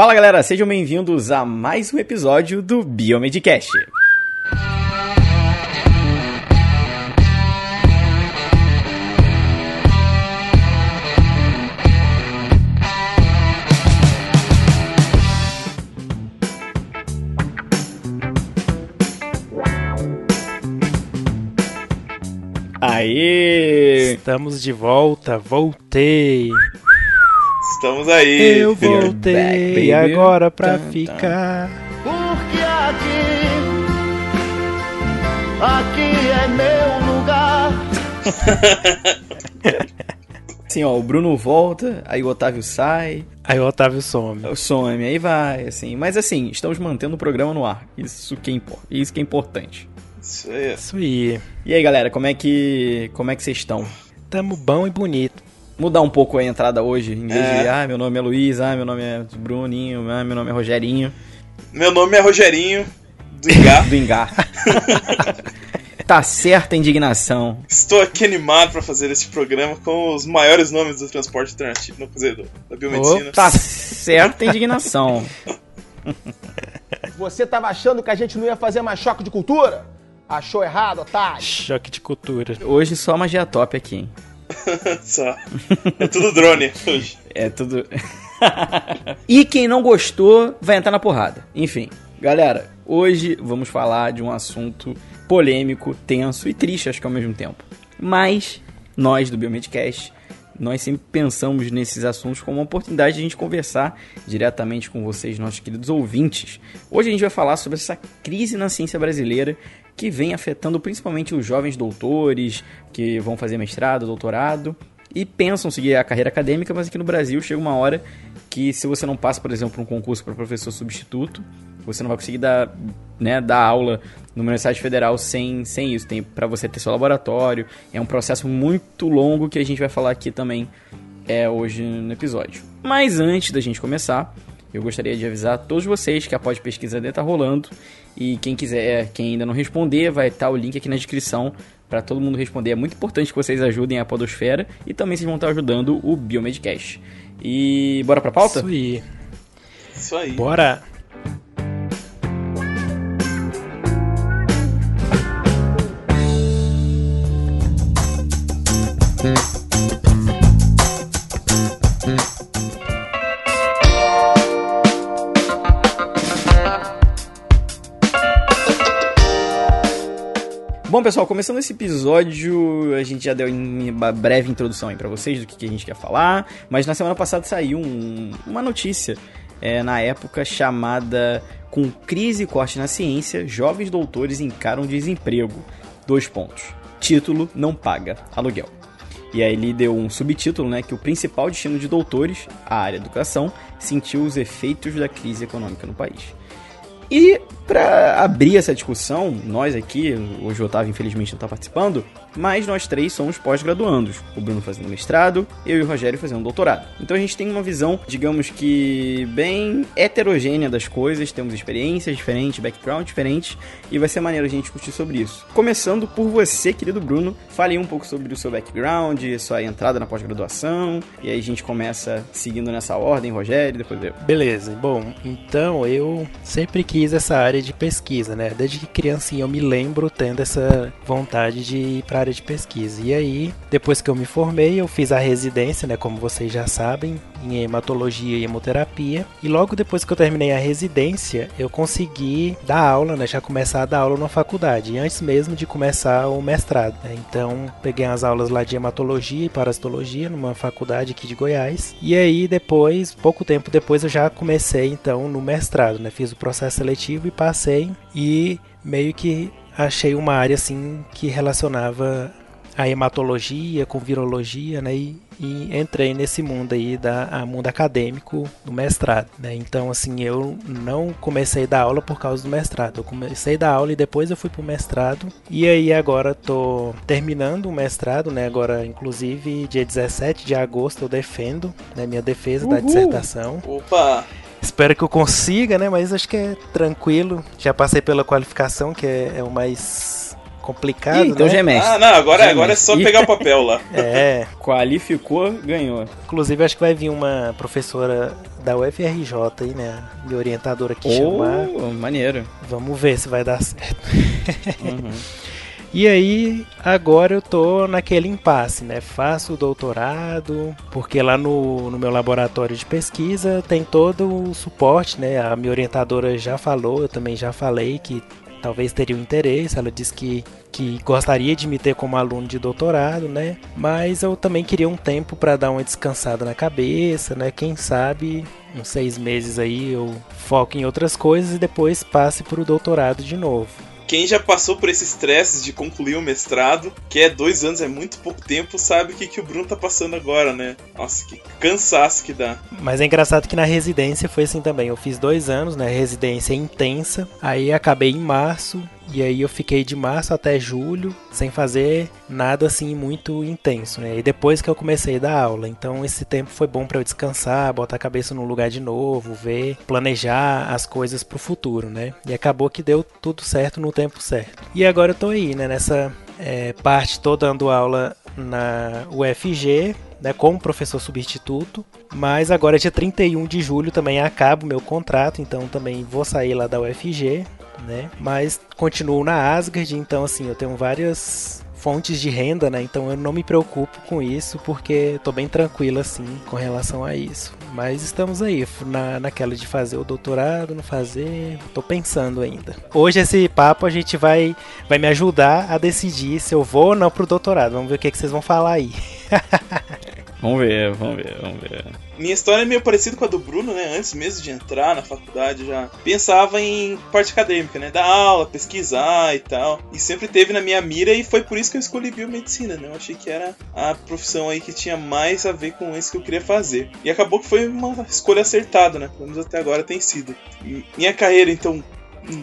Fala galera, sejam bem-vindos a mais um episódio do Biomedcast. Aê! Estamos de volta, voltei. Estamos aí. Eu voltei back, agora pra tan. ficar. Porque aqui, aqui é meu lugar. Assim, ó, o Bruno volta, aí o Otávio sai, Aí o Otávio some. some, aí vai, assim. Mas assim, estamos mantendo o programa no ar. Isso que é, impor- isso que é importante. Isso aí. Isso aí. E aí, galera, como é que como é que vocês estão? Tamo bom e bonito. Mudar um pouco a entrada hoje, em vez É. de, ah, meu nome é Luiz, ah, meu nome é Bruninho, ah, meu nome é Rogerinho, Meu nome é Rogerinho, do Ingá. do Engar. tá certa a indignação. Estou aqui animado para fazer esse programa com os maiores nomes do transporte alternativo, não, quer dizer, do- da biomedicina. Tá certa a indignação. Você tava achando que a gente não ia fazer mais choque de cultura? Achou errado, otário? Choque de cultura. Hoje só magia top aqui, hein? Só. É tudo drone hoje. É tudo. e quem não gostou vai entrar na porrada. Enfim, galera, hoje vamos falar de um assunto polêmico, tenso e triste, acho que ao mesmo tempo. Mas nós do Biomedcast, nós sempre pensamos nesses assuntos como uma oportunidade de a gente conversar diretamente com vocês, nossos queridos ouvintes. Hoje a gente vai falar sobre essa crise na ciência brasileira que vem afetando principalmente os jovens doutores que vão fazer mestrado, doutorado e pensam seguir a carreira acadêmica, mas aqui no Brasil chega uma hora que se você não passa, por exemplo, um concurso para professor substituto, você não vai conseguir dar, né, dar aula numa Universidade Federal sem, sem isso. Tem para você ter seu laboratório. É um processo muito longo que a gente vai falar aqui também é, hoje no episódio. Mas antes da gente começar, eu gostaria de avisar a todos vocês que a pós pesquisa ainda está rolando. E quem quiser, quem ainda não responder, vai estar o link aqui na descrição para todo mundo responder. É muito importante que vocês ajudem a Podosfera e também vocês vão estar ajudando o Biomedcast. E bora pra pauta? Isso aí. Isso aí. Bora. Bom, pessoal, começando esse episódio, a gente já deu uma breve introdução aí pra vocês do que, que a gente quer falar, mas na semana passada saiu um- uma notícia é, na época chamada Com crise e corte na ciência, jovens doutores encaram desemprego. Dois pontos. Título não paga aluguel. E aí ele deu um subtítulo, né, que o principal destino de doutores, a área educação, sentiu os efeitos da crise econômica no país. E para abrir essa discussão, nós aqui, hoje o Otávio infelizmente não está participando, mas nós três somos pós-graduandos. O Bruno fazendo mestrado, eu e o Rogério fazendo doutorado. Então a gente tem uma visão, digamos que bem heterogênea das coisas, temos experiências diferentes, background diferentes, e vai ser maneiro a gente discutir sobre isso. Começando por você, querido Bruno, fale um pouco sobre o seu background, sua entrada na pós-graduação, e aí a gente começa seguindo nessa ordem, Rogério, depois eu. Beleza. Bom, então eu sempre quis essa área de pesquisa, né? Desde que criancinha eu me lembro tendo essa vontade de ir para área de pesquisa. E aí, depois que eu me formei, eu fiz a residência, né? Como vocês já sabem, em hematologia e hemoterapia. E logo depois que eu terminei a residência, eu consegui dar aula, né? Já começar a dar aula na faculdade, antes mesmo de começar o mestrado. né? Então, peguei as aulas lá de hematologia e parasitologia numa faculdade aqui de Goiás. E aí, depois, pouco tempo depois, eu já comecei então no mestrado, né? Fiz o processo seletivo e passei e meio que achei uma área assim que relacionava a hematologia com virologia, né? E, e entrei nesse mundo aí da a mundo acadêmico do mestrado, né? Então assim, eu não comecei a dar aula por causa do mestrado. Eu comecei a dar aula e depois eu fui pro mestrado. E aí agora tô terminando o mestrado, né? Agora inclusive dia 17 de agosto eu defendo, né, minha defesa da Uhul! dissertação. Opa! Espero que eu consiga, né? Mas acho que é tranquilo. Já passei pela qualificação, que é, é o mais complicado, Ih, então né? já é mestre. Ah, não, agora, Já é agora é só pegar o papel lá. É, Qualificou, ganhou. inclusive acho que vai vir uma professora da UFRJ aí, né? Minha orientadora aqui chamar. Oh, maneiro. Vamos ver se vai dar certo. Uhum. E aí, agora eu tô naquele impasse, né? Faço o doutorado, porque lá no, no meu laboratório de pesquisa tem todo o suporte, né? A minha orientadora já falou, eu também já falei que talvez teria um interesse. Ela disse que, que gostaria de me ter como aluno de doutorado, né? Mas eu também queria um tempo para dar uma descansada na cabeça, né? Quem sabe uns seis meses aí eu foco em outras coisas e depois passe para o doutorado de novo. Quem já passou por esse estresse de concluir o mestrado, que é dois anos, é muito pouco tempo, sabe o que, que o Bruno tá passando agora, né? Nossa, que cansaço que dá. Mas é engraçado que na residência foi assim também. Eu fiz dois anos, né? Residência intensa. Aí acabei em março. E aí eu fiquei de março até julho sem fazer nada assim muito intenso, né? E depois que eu comecei a dar aula. Então esse tempo foi bom para eu descansar, botar a cabeça no lugar de novo, ver, planejar as coisas pro futuro, né? E acabou que deu tudo certo no tempo certo. E agora eu tô aí, né? Nessa é, parte tô dando aula na UFG, né, como professor substituto, mas agora dia 31 de julho também acaba o meu contrato, então também vou sair lá da UFG, né? Mas continuo na Asgard, então assim, eu tenho várias fontes de renda, né? Então eu não me preocupo com isso, porque tô bem tranquilo assim com relação a isso. Mas estamos aí, na, naquela de fazer o doutorado, não fazer, tô pensando ainda. Hoje esse papo a gente vai, vai me ajudar a decidir se eu vou ou não pro doutorado. Vamos ver o que, que vocês vão falar aí. Vamos ver, vamos ver, vamos ver. Minha história é meio parecida com a do Bruno, né? Antes mesmo de entrar na faculdade, já pensava em parte acadêmica, né? Dar aula, pesquisar e tal. E sempre teve na minha mira e foi por isso que eu escolhi biomedicina, né? Eu achei que era a profissão aí que tinha mais a ver com isso que eu queria fazer. E acabou que foi uma escolha acertada, né? Pelo menos até agora tem sido. Minha carreira, então,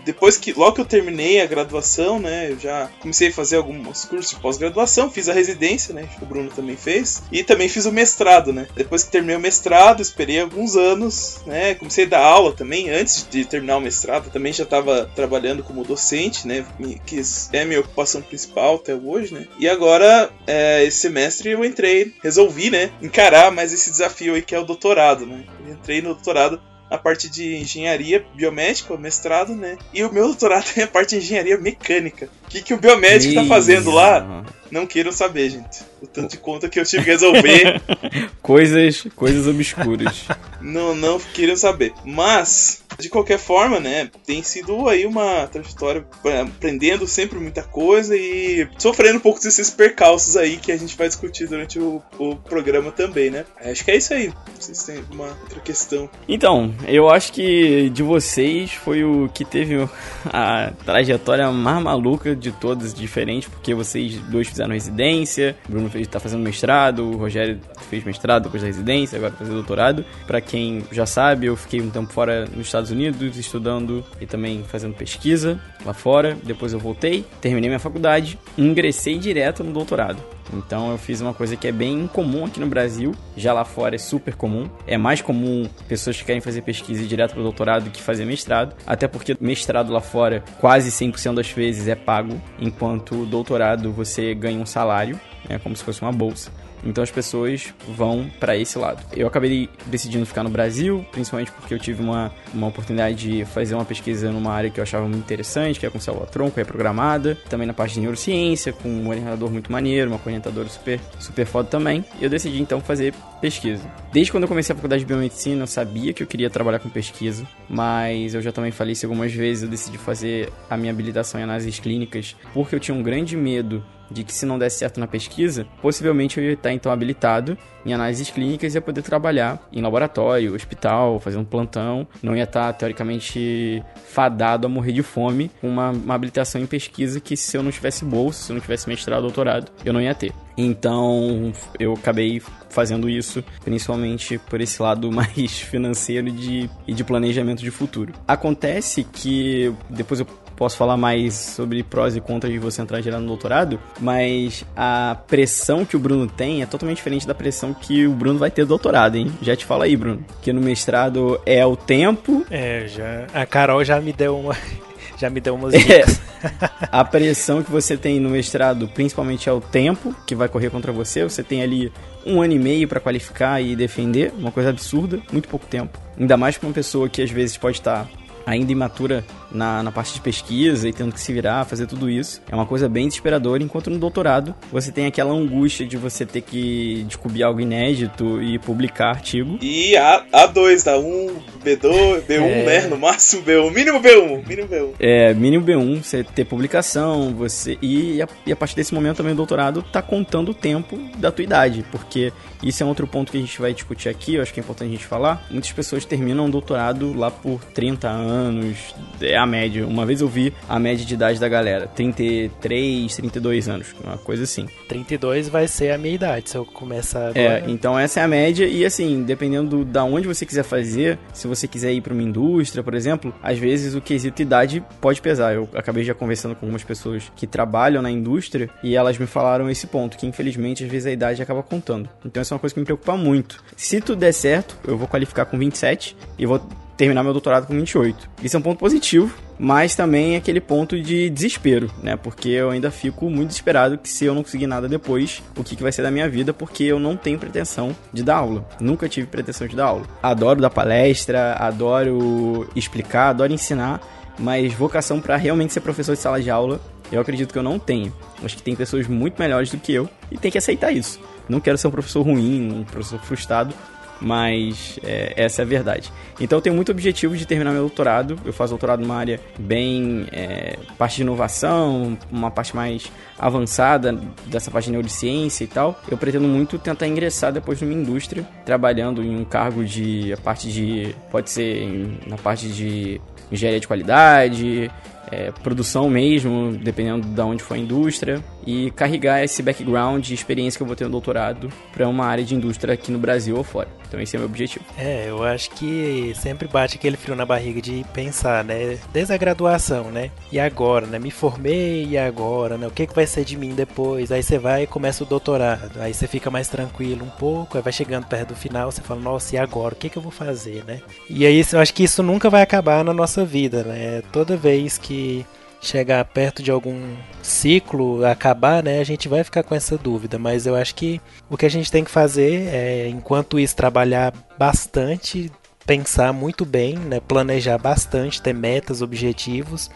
depois que logo que eu terminei a graduação, né, eu já comecei a fazer alguns cursos de pós-graduação, fiz a residência, né, que o Bruno também fez, e também fiz o mestrado, né. Depois que terminei o mestrado, esperei alguns anos, né, comecei a dar aula também antes de terminar o mestrado, também já estava trabalhando como docente, né, que é a minha ocupação principal até hoje, né. E agora é, esse semestre eu entrei, resolvi, né, encarar mais esse desafio aí que é o doutorado, né. Eu entrei no doutorado a parte de engenharia biomédica, o mestrado, né? E o meu doutorado é a parte de engenharia mecânica. O que, que o biomédico tá fazendo lá? Não queiram saber, gente. O tanto de conta que eu tive que resolver. coisas, coisas obscuras. não, não queiram saber. Mas, de qualquer forma, né? Tem sido aí uma trajetória é, aprendendo sempre muita coisa e sofrendo um pouco desses percalços aí que a gente vai discutir durante o, o programa também, né? Acho que é isso aí. Vocês têm uma outra questão. Então, eu acho que de vocês foi o que teve a trajetória mais maluca de todas, diferente, porque vocês dois fizeram residência, o Bruno fez, tá fazendo mestrado, o Rogério fez mestrado depois da residência, agora tá fazendo doutorado. Para quem já sabe, eu fiquei um tempo fora nos Estados Unidos estudando e também fazendo pesquisa lá fora. Depois eu voltei, terminei minha faculdade, ingressei direto no doutorado. Então eu fiz uma coisa que é bem incomum aqui no Brasil, já lá fora é super comum. É mais comum pessoas que querem fazer pesquisa e ir direto para o doutorado que fazer mestrado, até porque mestrado lá fora quase 100% das vezes é pago, enquanto doutorado você ganha um salário, é como se fosse uma bolsa. Então as pessoas vão para esse lado. Eu acabei decidindo ficar no Brasil, principalmente porque eu tive uma, uma oportunidade de fazer uma pesquisa numa área que eu achava muito interessante, que é com célula-tronco, é programada. Também na parte de neurociência, com um orientador muito maneiro, uma orientadora super, super foda também. Eu decidi então fazer pesquisa. Desde quando eu comecei a faculdade de biomedicina, eu sabia que eu queria trabalhar com pesquisa, mas eu já também falei isso algumas vezes, eu decidi fazer a minha habilitação em análises clínicas porque eu tinha um grande medo de que se não desse certo na pesquisa, possivelmente eu ia estar então habilitado em análises clínicas e ia poder trabalhar em laboratório, hospital, fazer um plantão, não ia estar teoricamente fadado a morrer de fome com uma, uma habilitação em pesquisa que se eu não tivesse bolsa, se eu não tivesse mestrado, doutorado, eu não ia ter. Então eu acabei fazendo isso principalmente por esse lado mais financeiro de, e de planejamento de futuro. Acontece que depois eu posso falar mais sobre prós e contras de você entrar direto no doutorado, mas a pressão que o Bruno tem é totalmente diferente da pressão que o Bruno vai ter do doutorado, hein? Já te fala aí, Bruno. Que no mestrado é o tempo. É, já. A Carol já me deu uma. já me deu umas dicas. É, a pressão que você tem no mestrado, principalmente é o tempo que vai correr contra você. Você tem ali um ano e meio para qualificar e defender, uma coisa absurda, muito pouco tempo. Ainda mais para uma pessoa que às vezes pode estar ainda imatura na, na parte de pesquisa e tendo que se virar, fazer tudo isso. É uma coisa bem desesperadora, enquanto no doutorado você tem aquela angústia de você ter que descobrir algo inédito e publicar artigo. E A, A2, da 1, B2, B1, é... né? No máximo B1, mínimo B1, mínimo B1. É, mínimo B1, você ter publicação, você. E a, e a partir desse momento também o doutorado tá contando o tempo da tua idade, porque isso é outro ponto que a gente vai discutir aqui, eu acho que é importante a gente falar. Muitas pessoas terminam o doutorado lá por 30 anos, é a média. Uma vez eu vi a média de idade da galera, 33, 32 anos, uma coisa assim. 32 vai ser a minha idade, se eu começar é, agora. É, então essa é a média e assim, dependendo da onde você quiser fazer, se você quiser ir para uma indústria, por exemplo, às vezes o quesito idade pode pesar. Eu acabei já conversando com algumas pessoas que trabalham na indústria e elas me falaram esse ponto, que infelizmente às vezes a idade acaba contando. Então essa é uma coisa que me preocupa muito. Se tudo der certo, eu vou qualificar com 27 e vou terminar meu doutorado com 28. Isso é um ponto positivo, mas também é aquele ponto de desespero, né? Porque eu ainda fico muito desesperado que se eu não conseguir nada depois, o que, que vai ser da minha vida, porque eu não tenho pretensão de dar aula. Nunca tive pretensão de dar aula. Adoro dar palestra, adoro explicar, adoro ensinar, mas vocação para realmente ser professor de sala de aula, eu acredito que eu não tenho. Acho que tem pessoas muito melhores do que eu e tem que aceitar isso. Não quero ser um professor ruim, um professor frustrado, mas é, essa é a verdade. Então eu tenho muito objetivo de terminar meu doutorado. Eu faço doutorado numa área bem é, parte de inovação, uma parte mais avançada dessa parte de neurociência e tal. Eu pretendo muito tentar ingressar depois numa indústria, trabalhando em um cargo de a parte de pode ser em, na parte de engenharia de qualidade, é, produção mesmo, dependendo de onde for a indústria, e carregar esse background experiência que eu vou ter no doutorado para uma área de indústria aqui no Brasil ou fora. Então esse é o meu objetivo. É, eu acho que sempre bate aquele frio na barriga de pensar, né? Desde a graduação, né? E agora, né? Me formei e agora, né? O que, que vai ser de mim depois? Aí você vai e começa o doutorado. Aí você fica mais tranquilo um pouco, aí vai chegando perto do final, você fala, nossa, e agora? O que, que eu vou fazer, né? E aí eu acho que isso nunca vai acabar na nossa vida, né? Toda vez que chegar perto de algum ciclo, acabar, né, a gente vai ficar com essa dúvida. Mas eu acho que o que a gente tem que fazer é, enquanto isso, trabalhar bastante, pensar muito bem, né, planejar bastante, ter metas, objetivos,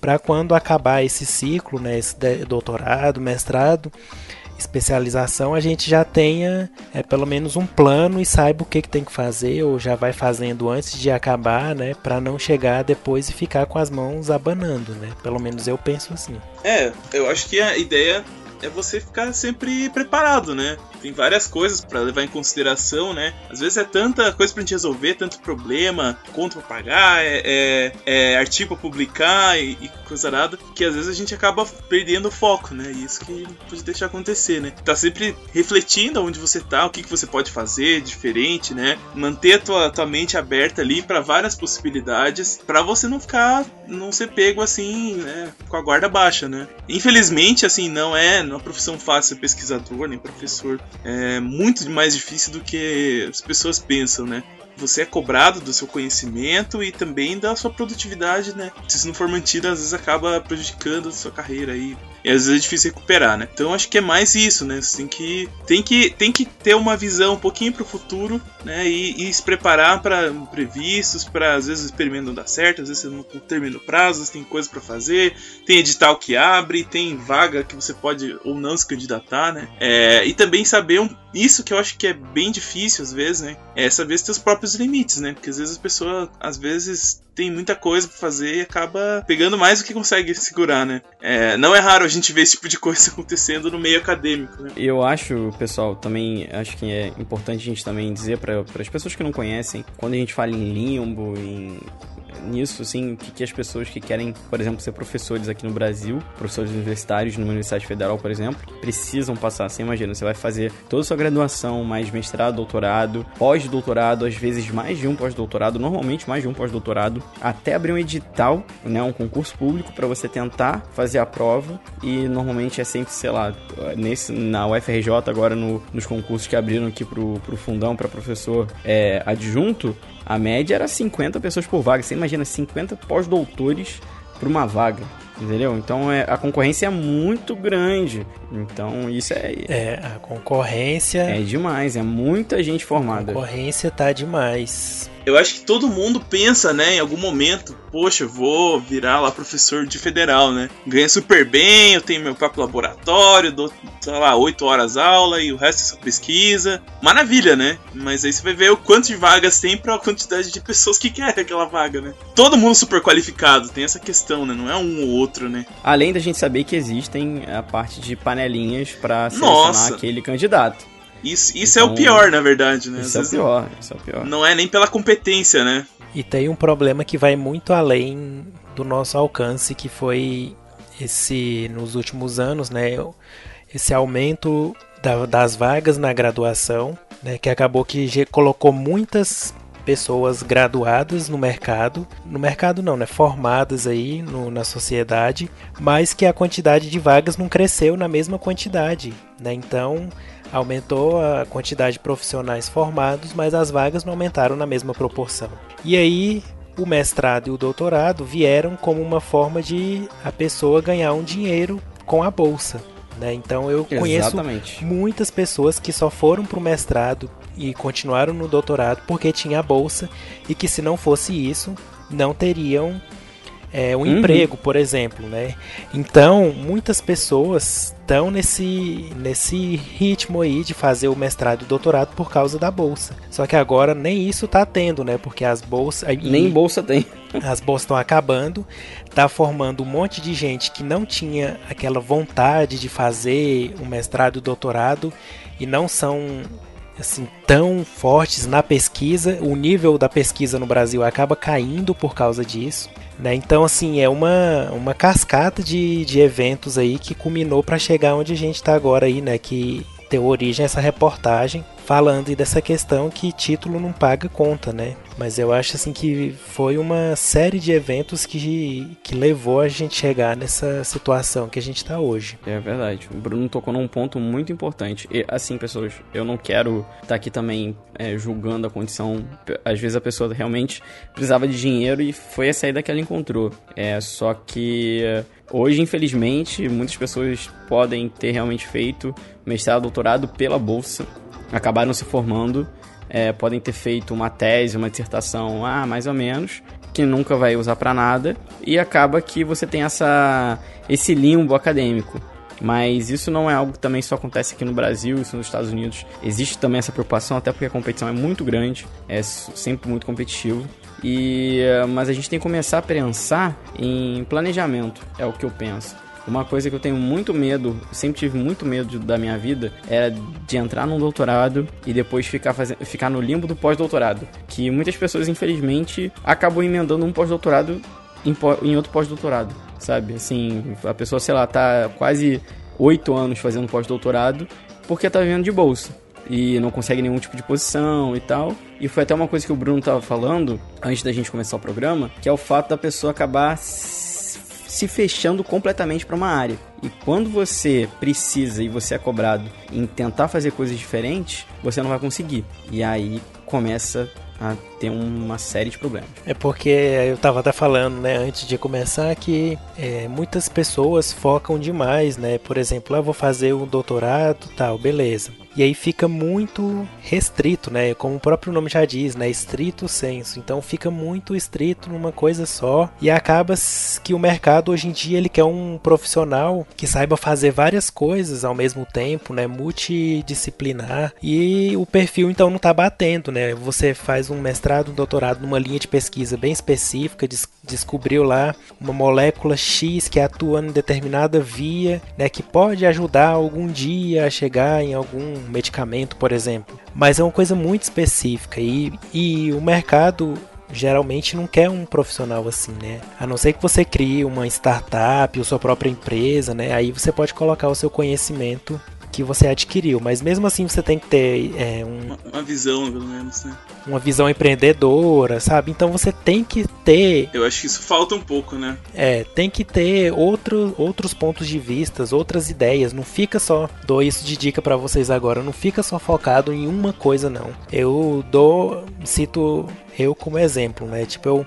para quando acabar esse ciclo, né, esse doutorado, mestrado, especialização, a gente já tenha é, pelo menos um plano e saiba o que, que tem que fazer ou já vai fazendo antes de acabar, né? Para não chegar depois e ficar com as mãos abanando, né? Pelo menos eu penso assim. É, eu acho que a ideia é você ficar sempre preparado, né? Tem várias coisas para levar em consideração, né? Às vezes é tanta coisa pra gente resolver, tanto problema, conta pra pagar, é, é, é artigo pra publicar e, e, coisa nada, que às vezes a gente acaba perdendo o foco, né? E isso que pode deixar acontecer, né? Tá sempre refletindo onde você tá, o que, que você pode fazer diferente, né? Manter a tua, tua mente aberta ali para várias possibilidades, para você não ficar, não ser pego assim, né? Com a guarda baixa, né? Infelizmente, assim, não é, não é uma profissão fácil ser pesquisador, nem professor é muito mais difícil do que as pessoas pensam, né? Você é cobrado do seu conhecimento e também da sua produtividade, né? Se não for mantido, às vezes acaba prejudicando a sua carreira aí. E às vezes é difícil recuperar, né? Então acho que é mais isso, né? Você tem que, tem que, tem que ter uma visão um pouquinho para o futuro, né? E, e se preparar para imprevistos, para às vezes o experimento não dar certo, às vezes você não termina o prazo, você tem coisa para fazer, tem edital que abre, tem vaga que você pode ou não se candidatar, né? É, e também saber um, isso que eu acho que é bem difícil às vezes, né? É saber seus próprios limites, né? Porque às vezes a pessoa, às vezes tem muita coisa para fazer e acaba pegando mais do que consegue segurar, né? É, não é raro a gente ver esse tipo de coisa acontecendo no meio acadêmico, né? Eu acho, pessoal, também acho que é importante a gente também dizer para as pessoas que não conhecem, quando a gente fala em limbo, em nisso, assim, que, que as pessoas que querem, por exemplo, ser professores aqui no Brasil, professores universitários numa universidade federal, por exemplo, precisam passar. Você imagina, você vai fazer toda a sua graduação, mais mestrado, doutorado, pós-doutorado, às vezes mais de um pós-doutorado, normalmente mais de um pós-doutorado, até abrir um edital, né, um concurso público para você tentar fazer a prova e normalmente é sempre, sei lá, nesse, na UFRJ agora no, nos concursos que abriram aqui pro, pro fundão para professor é, adjunto, a média era 50 pessoas por vaga. Você imagina 50 pós-doutores por uma vaga. Entendeu? Então é, a concorrência é muito grande. Então isso é. É, a concorrência. É demais, é muita gente formada. A concorrência tá demais eu acho que todo mundo pensa, né, em algum momento, poxa, vou virar lá professor de federal, né? Ganha super bem, eu tenho meu próprio laboratório, dou, sei lá, 8 horas aula e o resto é só pesquisa. Maravilha, né? Mas aí você vai ver o quanto de vagas tem para a quantidade de pessoas que querem aquela vaga, né? Todo mundo super qualificado, tem essa questão, né? Não é um ou outro, né? Além da gente saber que existem a parte de panelinhas para selecionar Nossa. aquele candidato. Isso, isso então, é o então, pior, na verdade, né? Isso é pior, isso é o pior. Não é nem pela competência, né? E tem um problema que vai muito além do nosso alcance, que foi esse, nos últimos anos, né? Esse aumento da, das vagas na graduação, né? Que acabou que colocou muitas pessoas graduadas no mercado, no mercado não, né, formadas aí no, na sociedade, mas que a quantidade de vagas não cresceu na mesma quantidade, né? Então Aumentou a quantidade de profissionais formados, mas as vagas não aumentaram na mesma proporção. E aí, o mestrado e o doutorado vieram como uma forma de a pessoa ganhar um dinheiro com a bolsa. Né? Então eu Exatamente. conheço muitas pessoas que só foram para o mestrado e continuaram no doutorado porque tinha a bolsa e que se não fosse isso não teriam é, um uhum. emprego, por exemplo, né? Então, muitas pessoas estão nesse, nesse ritmo aí de fazer o mestrado e o doutorado por causa da bolsa. Só que agora nem isso tá tendo, né? Porque as bolsas... Nem bolsa tem. As bolsas estão acabando, tá formando um monte de gente que não tinha aquela vontade de fazer o mestrado e o doutorado e não são assim tão fortes na pesquisa. O nível da pesquisa no Brasil acaba caindo por causa disso. Né? Então, assim, é uma, uma cascata de, de eventos aí que culminou para chegar onde a gente está agora aí, né? Que deu origem a essa reportagem falando dessa questão que título não paga conta, né? Mas eu acho assim que foi uma série de eventos que, que levou a gente chegar nessa situação que a gente está hoje. É verdade. O Bruno tocou num ponto muito importante. E, assim, pessoas, eu não quero estar tá aqui também é, julgando a condição. Às vezes a pessoa realmente precisava de dinheiro e foi a saída que ela encontrou. É só que Hoje, infelizmente, muitas pessoas podem ter realmente feito mestrado, doutorado pela bolsa, acabaram se formando, é, podem ter feito uma tese, uma dissertação, ah, mais ou menos, que nunca vai usar para nada, e acaba que você tem essa, esse limbo acadêmico. Mas isso não é algo que também só acontece aqui no Brasil, isso nos Estados Unidos. Existe também essa preocupação, até porque a competição é muito grande, é sempre muito competitivo. E, mas a gente tem que começar a pensar em planejamento, é o que eu penso. Uma coisa que eu tenho muito medo, sempre tive muito medo da minha vida, era de entrar num doutorado e depois ficar, fazendo, ficar no limbo do pós-doutorado. Que muitas pessoas, infelizmente, acabam emendando um pós-doutorado em, em outro pós-doutorado, sabe? Assim, a pessoa, sei lá, tá quase oito anos fazendo pós-doutorado porque tá vivendo de bolsa e não consegue nenhum tipo de posição e tal. E foi até uma coisa que o Bruno tava falando antes da gente começar o programa, que é o fato da pessoa acabar se fechando completamente para uma área. E quando você precisa e você é cobrado em tentar fazer coisas diferentes, você não vai conseguir. E aí começa a ter uma série de problemas. É porque eu estava até falando, né, antes de começar, que é, muitas pessoas focam demais, né? Por exemplo, eu ah, vou fazer um doutorado, tal, beleza. E aí fica muito restrito, né? Como o próprio nome já diz, né? Estrito senso. Então fica muito estrito numa coisa só e acaba que o mercado hoje em dia ele quer um profissional que saiba fazer várias coisas ao mesmo tempo, né? Multidisciplinar e o perfil então não está batendo, né? Você faz um mestrado, um doutorado numa linha de pesquisa bem específica, des descobriu lá uma molécula X que atua em determinada via, né? Que pode ajudar algum dia a chegar em algum medicamento, por exemplo. Mas é uma coisa muito específica e, e o mercado geralmente não quer um profissional assim, né? A não ser que você crie uma startup ou sua própria empresa, né? Aí você pode colocar o seu conhecimento que você adquiriu, mas mesmo assim você tem que ter é, um, uma, uma, visão, pelo menos, né? Uma visão empreendedora, sabe? Então você tem que ter. Eu acho que isso falta um pouco, né? É, tem que ter outro, outros pontos de vistas, outras ideias. Não fica só. Dou isso de dica para vocês agora. Não fica só focado em uma coisa, não. Eu dou. Cito eu como exemplo, né? Tipo, eu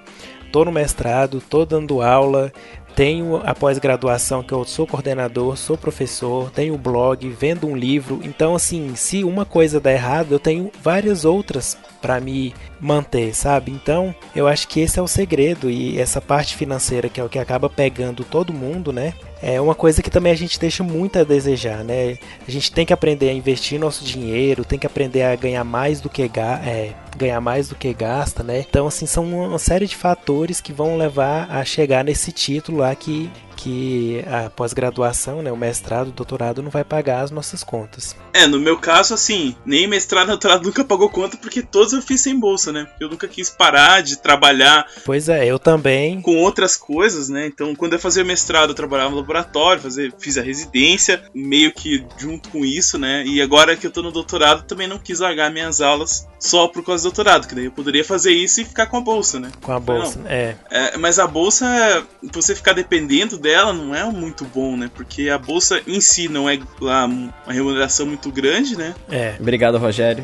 tô no mestrado, tô dando aula, tenho a pós-graduação que eu sou coordenador, sou professor, tenho blog, vendo um livro. Então, assim, se uma coisa der errado, eu tenho várias outras para me manter, sabe? Então, eu acho que esse é o segredo e essa parte financeira que é o que acaba pegando todo mundo, né? É uma coisa que também a gente deixa muito a desejar, né? A gente tem que aprender a investir nosso dinheiro, tem que aprender a ganhar mais do que é, ganhar mais do que gasta, né? Então, assim, são uma série de fatores que vão levar a chegar nesse título lá que que a pós-graduação, né, o mestrado, o doutorado não vai pagar as nossas contas. É, no meu caso, assim, nem mestrado, doutorado nunca pagou conta porque todos eu fiz sem bolsa, né? Eu nunca quis parar de trabalhar. Pois é, eu também. Com outras coisas, né? Então, quando eu fazia mestrado, eu trabalhava no laboratório, fazia, fiz a residência, meio que junto com isso, né? E agora que eu tô no doutorado, também não quis largar minhas aulas só por causa do doutorado, que daí eu poderia fazer isso e ficar com a bolsa, né? Com a bolsa, não. é. é. Mas a bolsa, você ficar dependendo dela, não é muito bom, né? Porque a bolsa em si não é lá uma remuneração muito grande, né? É. Obrigado, Rogério.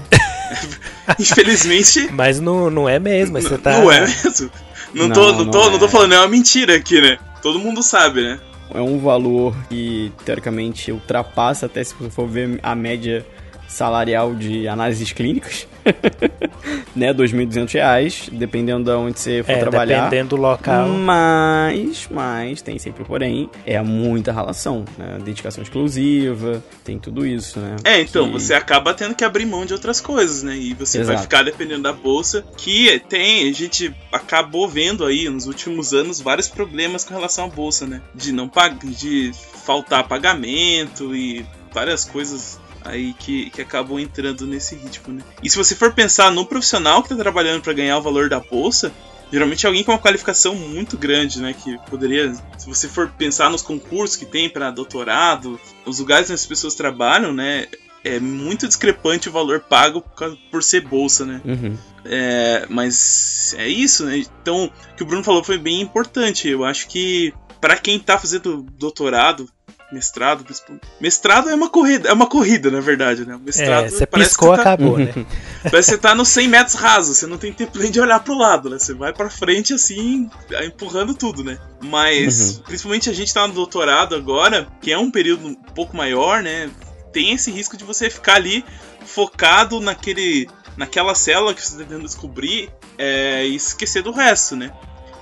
Infelizmente. Mas não, não é mesmo, você tá. Não é mesmo. Não, não tô, não, não tô, é. não tô falando, é uma mentira aqui, né? Todo mundo sabe, né? É um valor que, teoricamente, ultrapassa até se você for ver a média salarial de análises clínicas. né, 2.200 reais, dependendo de onde você for é, trabalhar. Dependendo do local. Mas, mas, tem sempre porém, é muita relação, né? Dedicação exclusiva, tem tudo isso, né? É, então, que... você acaba tendo que abrir mão de outras coisas, né? E você Exato. vai ficar dependendo da bolsa, que tem, a gente acabou vendo aí nos últimos anos vários problemas com relação à bolsa, né? De não pagar, de faltar pagamento e várias coisas aí que, que acabam entrando nesse ritmo, né? E se você for pensar no profissional que está trabalhando para ganhar o valor da bolsa, geralmente é alguém com uma qualificação muito grande, né? Que poderia, se você for pensar nos concursos que tem para doutorado, os lugares onde as pessoas trabalham, né? É muito discrepante o valor pago por ser bolsa, né? Uhum. É, mas é isso, né? Então, o que o Bruno falou foi bem importante. Eu acho que para quem tá fazendo doutorado, mestrado, mestrado é uma corrida, é uma corrida, na verdade, né? mestrado é, você piscou, tá, acabou, né? Parece que você tá nos 100 metros rasos, você não tem tempo nem de olhar pro lado, né? Você vai pra frente assim, empurrando tudo, né? Mas, uhum. principalmente a gente tá no doutorado agora, que é um período um pouco maior, né? Tem esse risco de você ficar ali focado naquele naquela célula que você está tentando descobrir é, e esquecer do resto, né?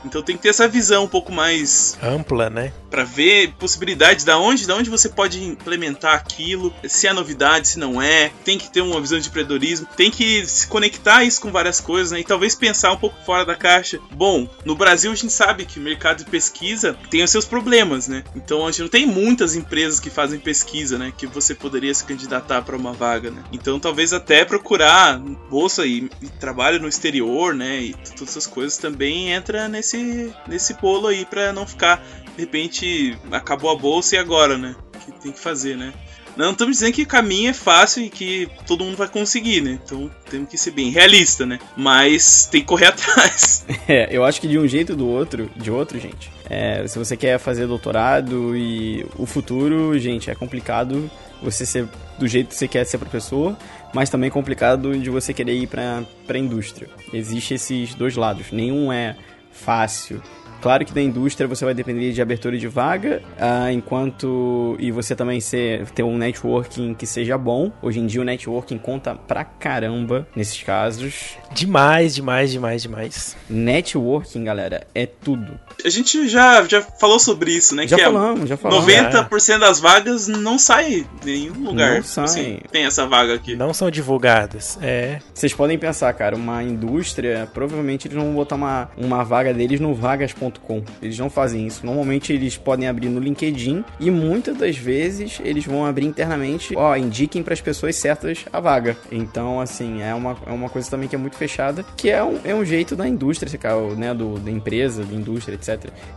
Então tem que ter essa visão um pouco mais ampla, né? Para ver possibilidades da onde, da onde você pode implementar aquilo, se é novidade, se não é. Tem que ter uma visão de empreendedorismo, tem que se conectar isso com várias coisas, né? E talvez pensar um pouco fora da caixa. Bom, no Brasil a gente sabe que o mercado de pesquisa tem os seus problemas, né? Então a gente não tem muitas empresas que fazem pesquisa, né? Que você poderia se candidatar para uma vaga, né? Então talvez até procurar bolsa e, e trabalho no exterior, né? E todas essas coisas também entra nesse nesse, bolo aí para não ficar, de repente, acabou a bolsa e agora, né? O que tem que fazer, né? Não estamos dizendo que o caminho é fácil e que todo mundo vai conseguir, né? Então temos que ser bem realista, né? Mas tem que correr atrás. É, eu acho que de um jeito ou do outro, de outro, gente. É, se você quer fazer doutorado e o futuro, gente, é complicado você ser do jeito que você quer ser professor, mas também complicado de você querer ir para a indústria. Existem esses dois lados. Nenhum é fácil. Claro que da indústria você vai depender de abertura de vaga, uh, enquanto. E você também ser, ter um networking que seja bom. Hoje em dia o networking conta pra caramba nesses casos. Demais, demais, demais, demais. Networking, galera, é tudo. A gente já, já falou sobre isso, né? Já que é falamos, já falamos. 90% das vagas não sai em nenhum lugar. Não sai. Assim, tem essa vaga aqui. Não são divulgadas, é. Vocês podem pensar, cara, uma indústria, provavelmente eles vão botar uma, uma vaga deles no vagas.com eles não fazem isso. Normalmente eles podem abrir no LinkedIn e muitas das vezes eles vão abrir internamente, ó, indiquem para as pessoas certas a vaga. Então, assim, é uma, é uma coisa também que é muito fechada, que é um, é um jeito da indústria, né, do, da empresa, da indústria, etc.,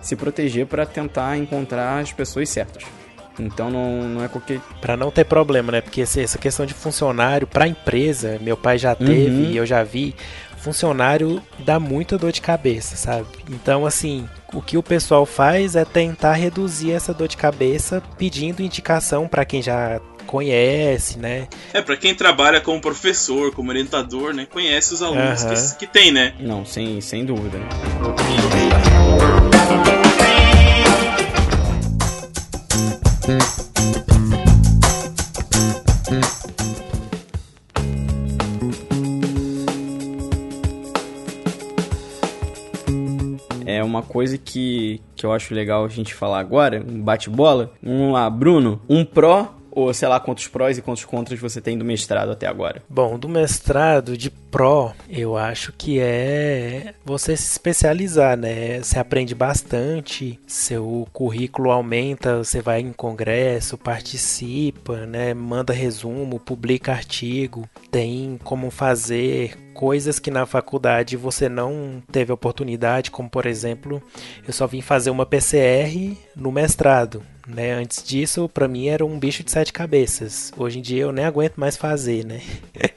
se proteger para tentar encontrar as pessoas certas. Então não, não é qualquer. Para não ter problema, né? Porque essa questão de funcionário para empresa, meu pai já teve uhum. e eu já vi funcionário dá muita dor de cabeça, sabe? Então, assim, o que o pessoal faz é tentar reduzir essa dor de cabeça pedindo indicação para quem já conhece, né? É, para quem trabalha como professor, como orientador, né? Conhece os alunos uhum. que, que tem, né? Não, sem, sem dúvida. É uma coisa que, que eu acho legal a gente falar agora, um bate-bola. Vamos lá, Bruno, um pró ou sei lá quantos prós e quantos contras você tem do mestrado até agora? Bom, do mestrado de pró, eu acho que é você se especializar, né? Você aprende bastante, seu currículo aumenta, você vai em congresso, participa, né? Manda resumo, publica artigo, tem como fazer coisas que na faculdade você não teve oportunidade, como por exemplo, eu só vim fazer uma PCR no mestrado. Né? Antes disso, para mim era um bicho de sete cabeças. Hoje em dia eu nem aguento mais fazer, né?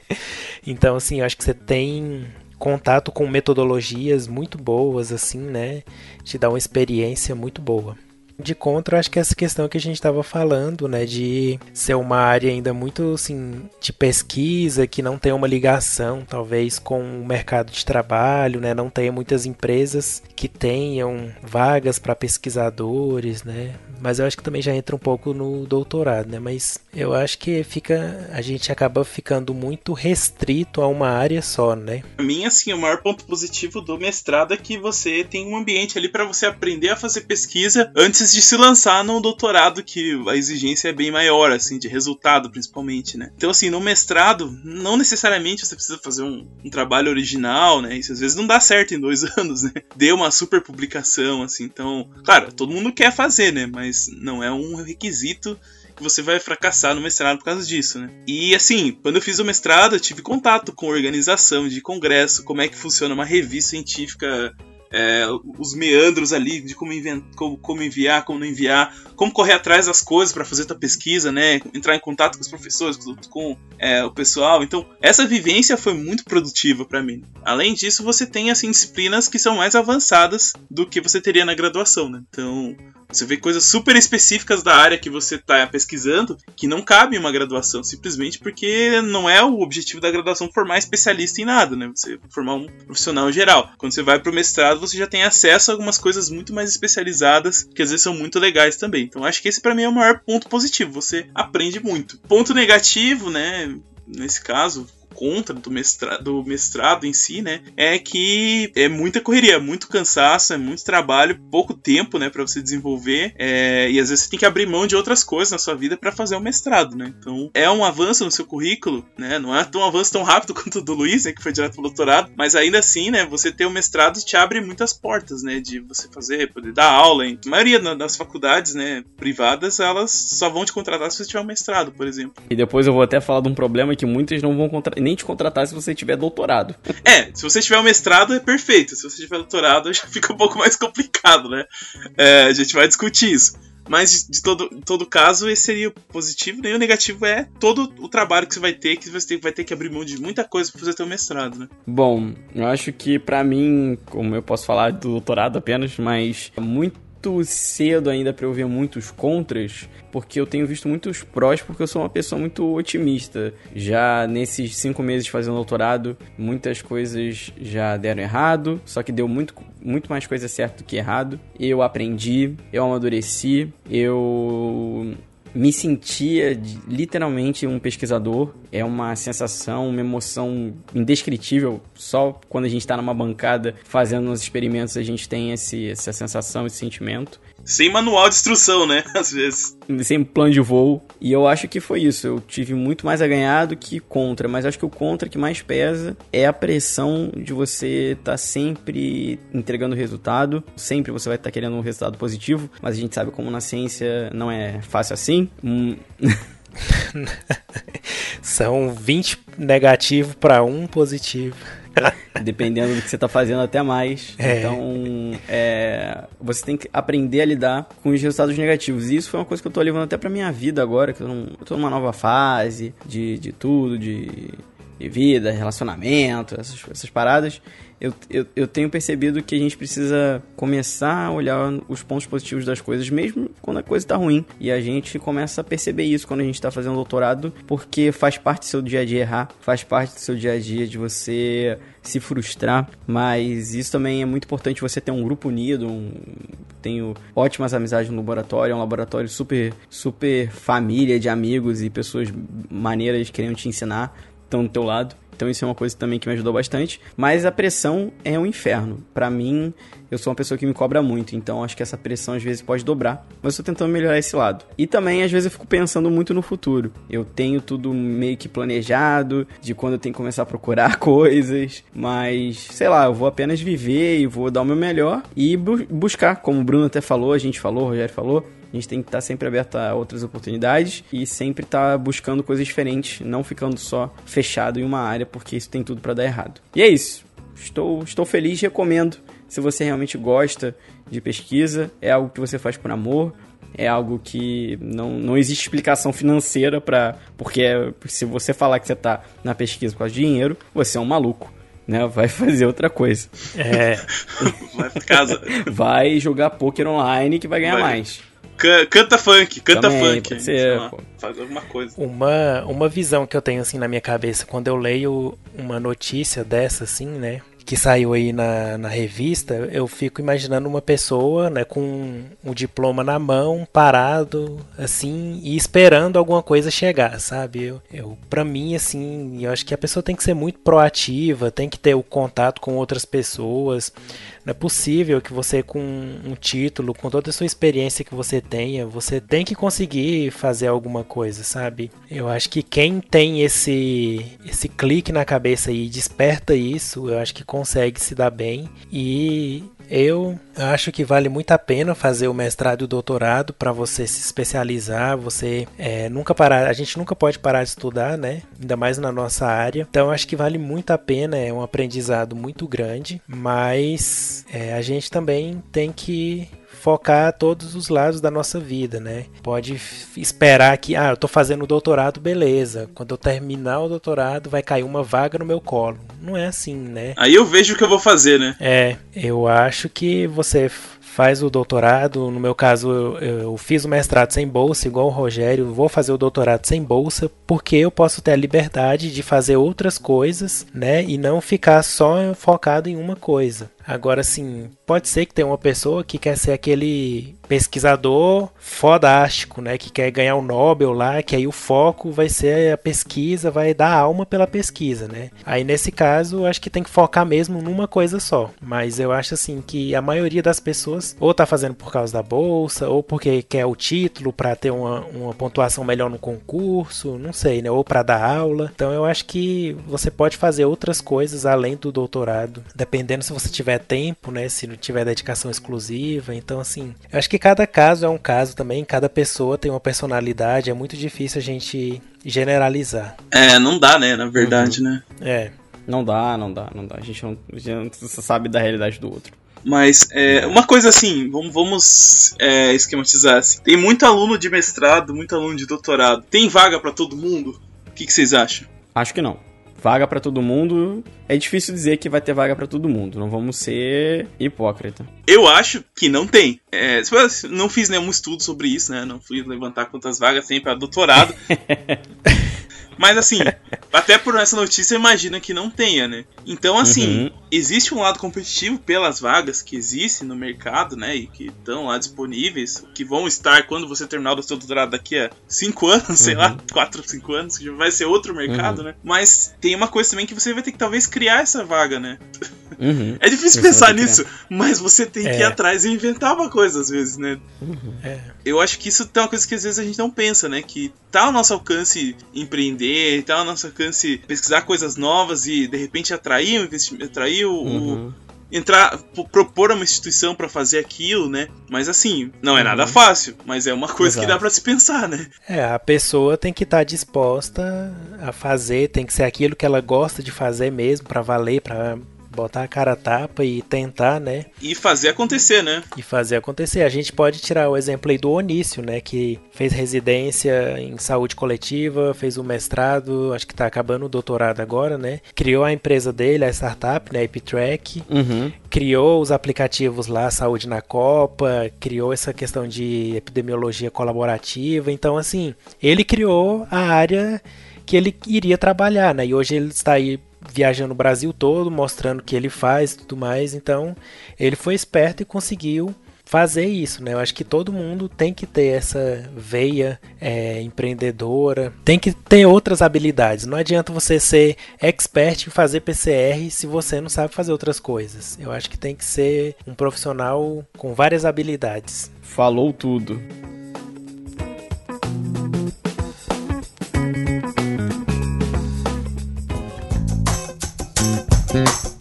então, assim, eu acho que você tem contato com metodologias muito boas, assim, né? Te dá uma experiência muito boa. De contra, acho que essa questão que a gente estava falando, né, de ser uma área ainda muito assim de pesquisa que não tem uma ligação, talvez, com o mercado de trabalho, né, não tem muitas empresas que tenham vagas para pesquisadores, né, mas eu acho que também já entra um pouco no doutorado, né? Mas eu acho que fica a gente acaba ficando muito restrito a uma área só, né? Pra mim, assim, o maior ponto positivo do mestrado é que você tem um ambiente ali para você aprender a fazer pesquisa antes de se lançar no doutorado, que a exigência é bem maior, assim, de resultado, principalmente, né? Então, assim, no mestrado, não necessariamente você precisa fazer um, um trabalho original, né? Isso às vezes não dá certo em dois anos, né? Deu uma super publicação, assim, então, claro, todo mundo quer fazer, né? Mas não é um requisito que você vai fracassar no mestrado por causa disso, né? E assim, quando eu fiz o mestrado, eu tive contato com organização de congresso, como é que funciona uma revista científica é, os meandros ali de como, como, como, enviar, como não enviar, como correr atrás das coisas para fazer tua pesquisa, né? Entrar em contato com os professores, com, com é, o pessoal. Então, essa vivência foi muito produtiva para mim. Além disso, você tem assim disciplinas que são mais avançadas do que você teria na graduação, né? Então, você vê coisas super específicas da área que você está pesquisando que não cabe em uma graduação, simplesmente porque não é o objetivo da graduação formar especialista em nada, né? Você formar um profissional geral. Quando você vai para o mestrado, você já tem acesso a algumas coisas muito mais especializadas que às vezes são muito legais também. Então acho que esse para mim é o maior ponto positivo. Você aprende muito. Ponto negativo, né? Nesse caso, contra do mestrado, do mestrado em si, né? É que é muita correria, muito cansaço, é muito trabalho, pouco tempo, né, para você desenvolver. É, e às vezes você tem que abrir mão de outras coisas na sua vida para fazer o mestrado, né? Então é um avanço no seu currículo, né? Não é um avanço tão rápido quanto o do Luiz, né, que foi direto pro doutorado, mas ainda assim, né, você ter o mestrado te abre muitas portas, né, de você fazer, poder dar aula. Em a maioria das faculdades, né, privadas, elas só vão te contratar se você tiver um mestrado, por exemplo. E depois eu vou até falar de um problema que muitas não vão contratar te contratar se você tiver doutorado. É, se você tiver um mestrado é perfeito. Se você tiver doutorado já fica um pouco mais complicado, né? É, a gente vai discutir isso. Mas de todo, todo caso, esse seria o positivo? E o negativo é todo o trabalho que você vai ter, que você vai ter que abrir mão de muita coisa para fazer teu mestrado, né? Bom, eu acho que para mim, como eu posso falar do doutorado apenas, mas muito muito cedo ainda para eu ver muitos contras, porque eu tenho visto muitos prós, porque eu sou uma pessoa muito otimista. Já nesses cinco meses fazendo doutorado, muitas coisas já deram errado, só que deu muito, muito mais coisa certa do que errado. Eu aprendi, eu amadureci, eu me sentia literalmente um pesquisador. É uma sensação, uma emoção indescritível. Só quando a gente está numa bancada fazendo uns experimentos a gente tem esse, essa sensação, esse sentimento. Sem manual de instrução, né? Às vezes. Sem plano de voo. E eu acho que foi isso. Eu tive muito mais a ganhar do que contra. Mas acho que o contra que mais pesa é a pressão de você estar tá sempre entregando resultado. Sempre você vai estar tá querendo um resultado positivo. Mas a gente sabe como na ciência não é fácil assim. Hum. São 20 negativo para um positivo. Dependendo do que você está fazendo, até mais. É. Então, é, você tem que aprender a lidar com os resultados negativos. E isso foi uma coisa que eu estou levando até para minha vida agora, que eu estou numa nova fase de, de tudo, de, de vida, relacionamento, essas, essas paradas eu, eu, eu tenho percebido que a gente precisa começar a olhar os pontos positivos das coisas, mesmo quando a coisa está ruim. E a gente começa a perceber isso quando a gente está fazendo doutorado, porque faz parte do seu dia a dia errar, faz parte do seu dia a dia de você se frustrar, mas isso também é muito importante você ter um grupo unido, um, tenho ótimas amizades no laboratório, é um laboratório super super família de amigos e pessoas maneiras querendo te ensinar estão do teu lado. Então isso é uma coisa também que me ajudou bastante. Mas a pressão é um inferno. Para mim, eu sou uma pessoa que me cobra muito, então acho que essa pressão às vezes pode dobrar. Mas eu tô tentando melhorar esse lado. E também, às vezes, eu fico pensando muito no futuro. Eu tenho tudo meio que planejado, de quando eu tenho que começar a procurar coisas. Mas, sei lá, eu vou apenas viver e vou dar o meu melhor e bu buscar, como o Bruno até falou, a gente falou, o Rogério falou, a gente tem que estar sempre aberto a outras oportunidades e sempre estar buscando coisas diferentes, não ficando só fechado em uma área, porque isso tem tudo para dar errado. E é isso. Estou, estou feliz, recomendo. Se você realmente gosta de pesquisa, é algo que você faz por amor, é algo que não, não existe explicação financeira para porque se você falar que você está na pesquisa por causa de dinheiro, você é um maluco. Né, vai fazer outra coisa. É. Vai pra casa. Vai jogar poker online que vai ganhar Vai. mais. Ca- Canta funk, canta Também, funk. pode ser, lá, faz alguma coisa. Uma, uma visão que eu tenho assim na minha cabeça quando eu leio uma notícia dessa assim, né? Que saiu aí na, na revista, eu fico imaginando uma pessoa, né, com um diploma na mão, parado, assim, e esperando alguma coisa chegar, sabe? Eu, eu para mim, assim, eu acho que a pessoa tem que ser muito proativa, tem que ter o contato com outras pessoas. Não é possível que você, com um título, com toda a sua experiência que você tenha, você tem que conseguir fazer alguma coisa, sabe? Eu acho que quem tem esse, esse clique na cabeça e desperta isso, eu acho que consegue se dar bem. E eu acho que vale muito a pena fazer o mestrado e o doutorado para você se especializar, você é, nunca parar, a gente nunca pode parar de estudar, né? Ainda mais na nossa área. Então acho que vale muito a pena, é um aprendizado muito grande, mas é, a gente também tem que focar todos os lados da nossa vida, né? Pode esperar que, ah, eu tô fazendo o doutorado, beleza. Quando eu terminar o doutorado, vai cair uma vaga no meu colo. Não é assim, né? Aí eu vejo o que eu vou fazer, né? É, eu acho que você faz o doutorado, no meu caso eu, eu fiz o mestrado sem bolsa, igual o Rogério, vou fazer o doutorado sem bolsa, porque eu posso ter a liberdade de fazer outras coisas, né, e não ficar só focado em uma coisa. Agora sim, pode ser que tenha uma pessoa que quer ser aquele pesquisador fodástico, né, que quer ganhar o Nobel lá, que aí o foco vai ser a pesquisa, vai dar alma pela pesquisa, né? Aí nesse caso, acho que tem que focar mesmo numa coisa só. Mas eu acho assim que a maioria das pessoas ou tá fazendo por causa da bolsa, ou porque quer o título para ter uma, uma pontuação melhor no concurso, não sei, né? Ou para dar aula. Então eu acho que você pode fazer outras coisas além do doutorado, dependendo se você tiver tempo, né? Se não tiver dedicação exclusiva. Então, assim, eu acho que cada caso é um caso também, cada pessoa tem uma personalidade, é muito difícil a gente generalizar. É, não dá, né? Na verdade, Uhum. né? É. Não dá, não dá, não dá. A gente não, a gente não sabe da realidade do outro. Mas é, uma coisa assim, vamos, vamos é, esquematizar assim. Tem muito aluno de mestrado, muito aluno de doutorado. Tem vaga para todo mundo? O que, que vocês acham? Acho que não. Vaga para todo mundo. É difícil dizer que vai ter vaga para todo mundo. Não vamos ser hipócrita. Eu acho que não tem. É, não fiz nenhum estudo sobre isso, né? Não fui levantar quantas vagas tem para doutorado. Mas assim, até por essa notícia imagina que não tenha, né? Então, assim, Uhum. existe um lado competitivo pelas vagas que existem no mercado, né? E que estão lá disponíveis, que vão estar quando você terminar o seu doutorado daqui a 5 anos, sei lá, 4, 5 anos, que já vai ser outro mercado, né? Mas tem uma coisa também que você vai ter que talvez criar essa vaga, né? Uhum. É difícil Você pensar nisso, mas você tem que ir É. atrás e inventar uma coisa às vezes, né? É. Eu acho que isso tem uma coisa que às vezes a gente não pensa, né? Que tá ao nosso alcance empreender, tá ao nosso alcance pesquisar coisas novas e de repente atrair o investimento, atrair o, o- Uhum. entrar, propor uma instituição pra fazer aquilo, né? Mas assim, não é nada Uhum. fácil, mas é uma coisa que Exato. dá pra se pensar, né? É, a pessoa tem que estar disposta a fazer, tem que ser aquilo que ela gosta de fazer mesmo, pra valer, pra botar a cara a tapa e tentar, né? E fazer acontecer, né? E fazer acontecer. A gente pode tirar o exemplo aí do Onício, né? Que fez residência em saúde coletiva, fez o mestrado, acho que tá acabando o doutorado agora, né? Criou a empresa dele, a startup, né? EpiTrack. Uhum. criou os aplicativos lá, Saúde na Copa, criou essa questão de epidemiologia colaborativa. Então, assim, ele criou a área que ele iria trabalhar, né? E hoje ele está aí viajando o Brasil todo, mostrando o que ele faz e tudo mais. Então, ele foi esperto e conseguiu fazer isso, né? Eu acho que todo mundo tem que ter essa veia é, empreendedora, tem que ter outras habilidades. Não adianta você ser expert em fazer PCR se você não sabe fazer outras coisas. Eu acho que tem que ser um profissional com várias habilidades. Falou tudo. Antes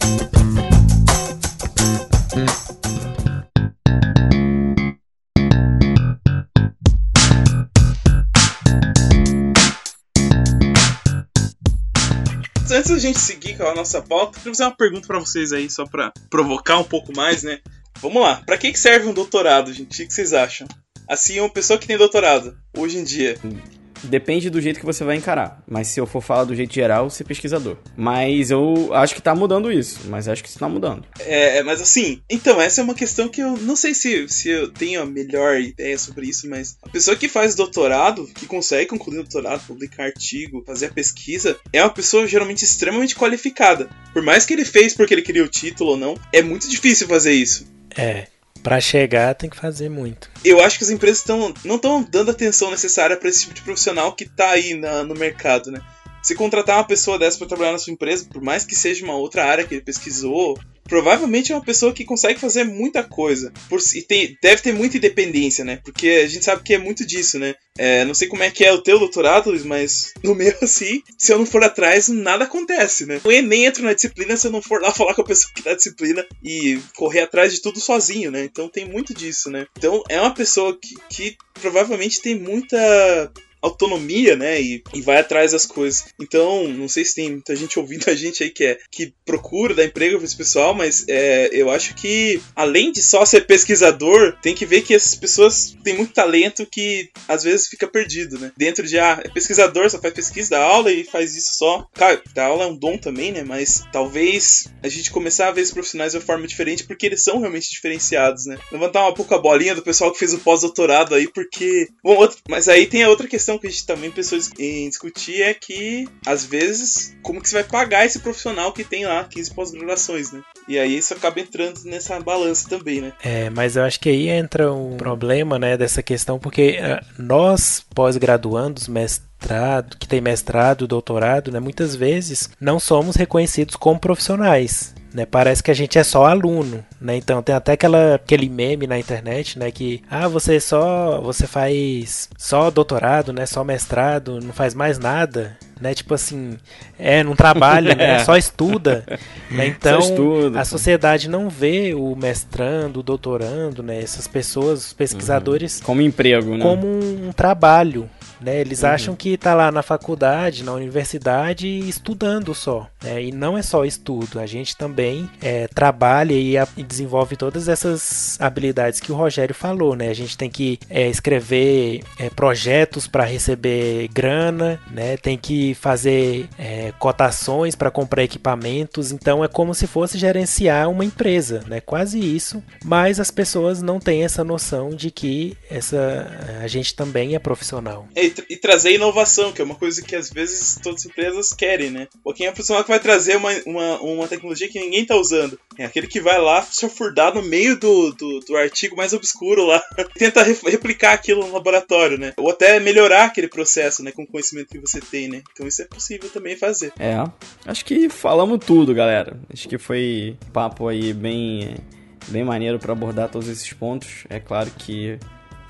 da gente seguir com a nossa pauta, eu queria fazer uma pergunta pra vocês aí, só pra provocar um pouco mais, né? Vamos lá, que que serve um doutorado, gente? O que vocês acham? Assim, uma pessoa que tem doutorado, hoje em dia, Depende do jeito que você vai encarar. Mas se eu for falar do jeito geral, ser pesquisador. Mas eu acho que tá mudando isso. Mas acho que isso tá mudando. É, mas assim, então, essa é uma questão que eu não sei se, se eu tenho a melhor ideia sobre isso, mas a pessoa que faz doutorado, que consegue concluir o doutorado, publicar artigo, fazer a pesquisa, é uma pessoa geralmente extremamente qualificada. Por mais que ele fez porque ele queria o título ou não, é muito difícil fazer isso. É, para chegar tem que fazer muito. Eu acho que as empresas tão, não estão dando atenção necessária para esse tipo de profissional que tá aí na- no mercado, né? Se contratar uma pessoa dessa para trabalhar na sua empresa, por mais que seja uma outra área que ele pesquisou, provavelmente é uma pessoa que consegue fazer muita coisa. Por, e tem, deve ter muita independência, né? Porque a gente sabe que é muito disso, né? É, não sei como é que é o teu doutorado, Luiz, mas no meu, assim, se eu não for atrás, nada acontece, né? Eu nem entro na disciplina se eu não for lá falar com a pessoa que dá a disciplina e correr atrás de tudo sozinho, né? Então tem muito disso, né? Então é uma pessoa que, que provavelmente tem muita autonomia, né? E, e vai atrás das coisas. Então, não sei se tem muita gente ouvindo a gente aí que é que procura dar emprego para esse pessoal, mas é, eu acho que além de só ser pesquisador, tem que ver que essas pessoas têm muito talento que às vezes fica perdido, né? Dentro de ah, é pesquisador, só faz pesquisa, dá aula e faz isso só. Cara, dar aula é um dom também, né? Mas talvez a gente começar a ver esses profissionais de uma forma diferente porque eles são realmente diferenciados, né? Levantar um pouco a bolinha do pessoal que fez o pós-doutorado aí, porque. Bom, outro- mas aí tem a outra questão que a gente também pensou em discutir é que, às vezes, como que você vai pagar esse profissional que tem lá 15 pós-graduações, né? E aí isso acaba entrando nessa balança também, né? É, mas eu acho que aí entra o problema, né, dessa questão, porque eh, nós, pós-graduandos, mestrado, que tem mestrado, doutorado, né, muitas vezes não somos reconhecidos como profissionais. Né, parece que a gente é só aluno, né? Então tem até aquela, aquele meme na internet, né? Que ah, você só você faz só doutorado, né? Só mestrado, não faz mais nada, né? Tipo assim, é, não trabalha, né? Só estuda. Né? Então estuda, a sociedade não vê o mestrando, o doutorando, né? Essas pessoas, os pesquisadores, Como emprego, né? como um trabalho. Né? Eles acham que está lá na faculdade, na universidade, estudando só. Né? E não é só estudo, a gente também é, trabalha e, a- e desenvolve todas essas habilidades que o Rogério falou. Né? A gente tem que é, escrever é, projetos para receber grana, né? tem que fazer é, cotações para comprar equipamentos. Então é como se fosse gerenciar uma empresa, né? quase isso. Mas as pessoas não têm essa noção de que essa, a gente também é profissional. É, e, tra- trazer inovação, que é uma coisa que às vezes todas as empresas querem, né? Ou quem é o profissional que vai trazer uma, uma, uma tecnologia que ninguém tá usando? É aquele que vai lá se afurdar no meio do, do, do artigo mais obscuro lá, tenta re- replicar aquilo no laboratório, né? Ou até melhorar aquele processo, né? Com o conhecimento que você tem, né? Então isso é possível também fazer. É, acho que falamos tudo, galera. Acho que foi papo aí bem, bem maneiro para abordar todos esses pontos. É claro que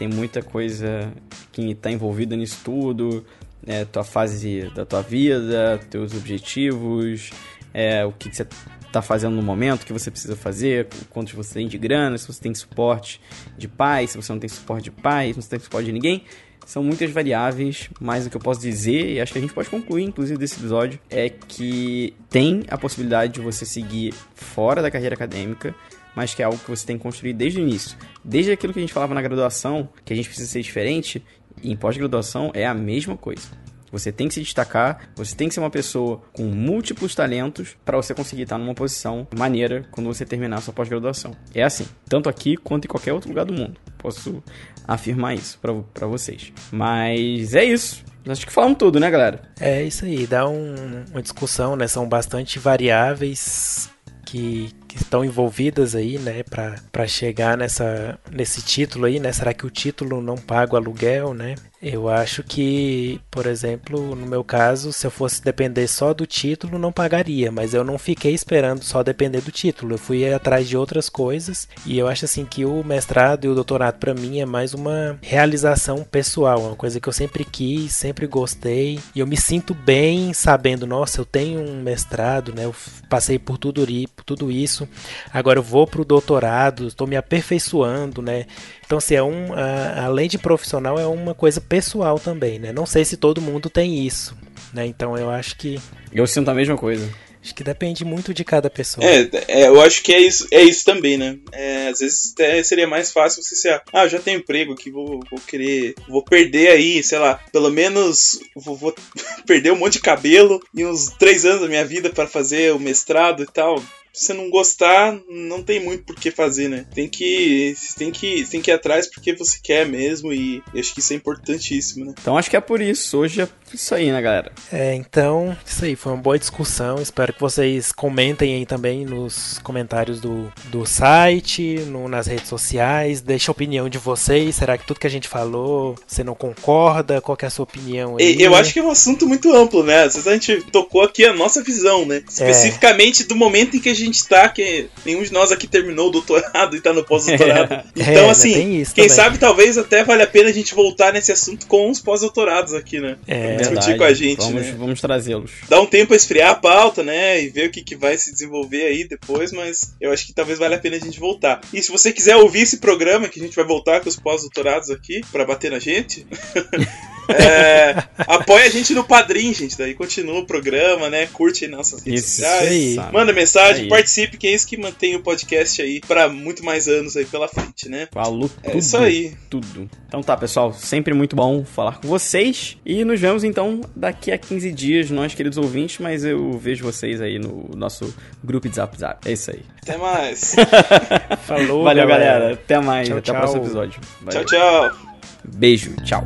tem muita coisa que tá envolvida nisso tudo, é, tua fase da tua vida, teus objetivos, é, o que, você tá fazendo no momento, o que você precisa fazer, quanto você tem de grana, se você tem suporte de pai, se você não tem suporte de pai, se você tem suporte de ninguém. São muitas variáveis, mas o que eu posso dizer, e acho que a gente pode concluir, inclusive, desse episódio, é que tem a possibilidade de você seguir fora da carreira acadêmica, mas que é algo que você tem que construir desde o início. Desde aquilo que a gente falava na graduação, que a gente precisa ser diferente, em pós-graduação é a mesma coisa. Você tem que se destacar, você tem que ser uma pessoa com múltiplos talentos para você conseguir estar numa posição maneira quando você terminar a sua pós-graduação. É assim, tanto aqui quanto em qualquer outro lugar do mundo. Posso afirmar isso para vocês. Mas é isso. Acho que falamos tudo, né, galera? É isso aí, dá um- uma discussão, né? São bastante variáveis que que estão envolvidas aí, né, para chegar nessa, nesse título aí, né? Será que o título não paga o aluguel, né? Eu acho que, por exemplo, no meu caso, se eu fosse depender só do título, não pagaria, mas eu não fiquei esperando só depender do título. Eu fui atrás de outras coisas e eu acho assim que o mestrado e o doutorado para mim é mais uma realização pessoal, uma coisa que eu sempre quis, sempre gostei e eu me sinto bem sabendo, nossa, eu tenho um mestrado, né? Eu passei por tudo, por tudo isso. Agora eu vou pro doutorado, estou me aperfeiçoando, né? Então, assim, é um, a, além de profissional, é uma coisa pessoal também, né? Não sei se todo mundo tem isso, né? Então, eu acho que... Eu sinto a mesma coisa. Acho que depende muito de cada pessoa. É, é eu acho que é isso, é isso também, né? É, às vezes até seria mais fácil você ser, ah, já tenho emprego aqui, vou, vou querer, vou perder aí, sei lá, pelo menos vou, vou perder um monte de cabelo e uns três anos da minha vida para fazer o mestrado e tal se você não gostar, não tem muito por que fazer, né? Tem que, tem que, tem que ir atrás porque você quer mesmo e acho que isso é importantíssimo, né? Então acho que é por isso. Hoje é isso aí, né, galera? É, então, isso aí, foi uma boa discussão. Espero que vocês comentem aí também nos comentários do, do site, no, nas redes sociais. Deixe a opinião de vocês. Será que tudo que a gente falou, você não concorda? Qual é a sua opinião aí? Eu acho que é um assunto muito amplo, né? Às vezes a gente tocou aqui a nossa visão, né? É. Especificamente é. do momento em que a gente tá, que nenhum de nós aqui terminou o doutorado e tá no pós-doutorado. É, então, assim, quem também. sabe talvez até vale a pena a gente voltar nesse assunto com os pós-doutorados aqui, né? É, discutir com a gente, vamos, né? Vamos trazê-los. Dá um tempo a esfriar a pauta, né? E ver o que, que vai se desenvolver aí depois, mas eu acho que talvez valha a pena a gente voltar. E se você quiser ouvir esse programa, que a gente vai voltar com os pós-doutorados aqui, para bater na gente. É, apoia a gente no Padrim, gente. Daí continua o programa, né? Curte aí nossas redes isso, sociais. Aí. Manda mensagem. Participe, que é isso que mantém o podcast aí para muito mais anos aí pela frente, né? Falou é tudo. isso aí. Tudo. Então tá, pessoal. Sempre muito bom falar com vocês. E nos vemos então daqui a 15 dias, nós queridos ouvintes. Mas eu vejo vocês aí no nosso grupo de Zap Zap. É isso aí. Até mais. Falou, Valeu, galera. galera. Até mais. Tchau, Até tchau. o próximo episódio. Valeu. Tchau, tchau. Beijo. Tchau.